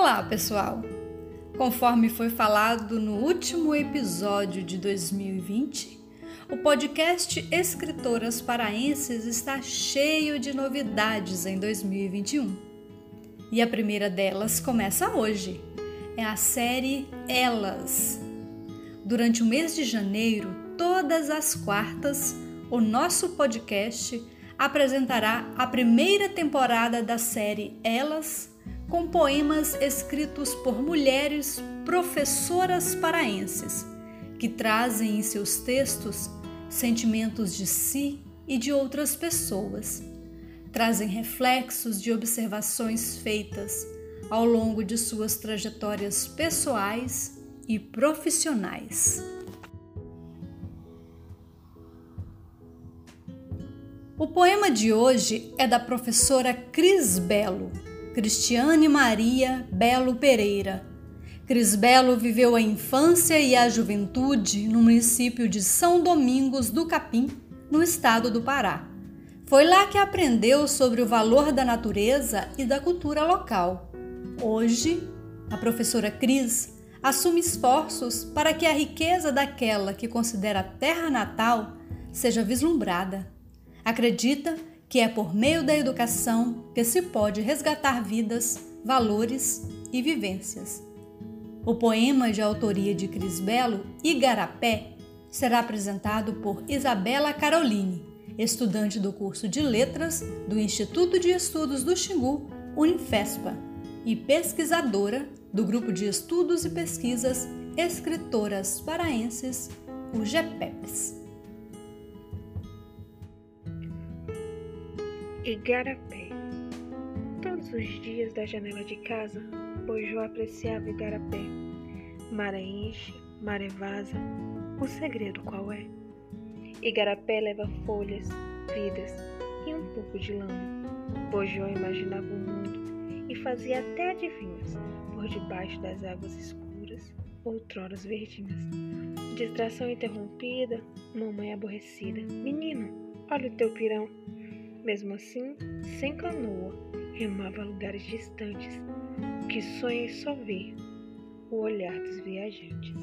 Olá, pessoal! Conforme foi falado no último episódio de 2020, o podcast Escritoras Paraenses está cheio de novidades em 2021. E a primeira delas começa hoje. É a série Elas. Durante o mês de janeiro, todas as quartas, o nosso podcast apresentará a primeira temporada da série Elas com poemas escritos por mulheres professoras paraenses, que trazem em seus textos sentimentos de si e de outras pessoas. Trazem reflexos de observações feitas ao longo de suas trajetórias pessoais e profissionais. O poema de hoje é da professora Cris Belo Cristiane Maria Belo Pereira. Cris Belo viveu a infância e a juventude no município de São Domingos do Capim, no estado do Pará. Foi lá que aprendeu sobre o valor da natureza e da cultura local. Hoje, a professora Cris assume esforços para que a riqueza daquela que considera terra natal seja vislumbrada. Acredita que é por meio da educação que se pode resgatar vidas, valores e vivências. O poema de autoria de Cris Belo, Igarapé, será apresentado por Isabela Caroline, estudante do curso de Letras do Instituto de Estudos do Xingu, Unifespa, e pesquisadora do Grupo de Estudos e Pesquisas Escritoras Paraenses, o GEPEPS. Igarapé. Todos os dias da janela de casa, Bojó apreciava Igarapé. Maré enche, maré vaza, o segredo qual é? Igarapé leva folhas, vidas e um pouco de lama. Bojó imaginava o mundo e fazia até adivinhos por debaixo das águas escuras, outroras verdinhas. Distração interrompida, mamãe aborrecida. Menino, olha o teu pirão. Mesmo assim, sem canoa, remava a lugares distantes, que sonha só ver o olhar dos viajantes.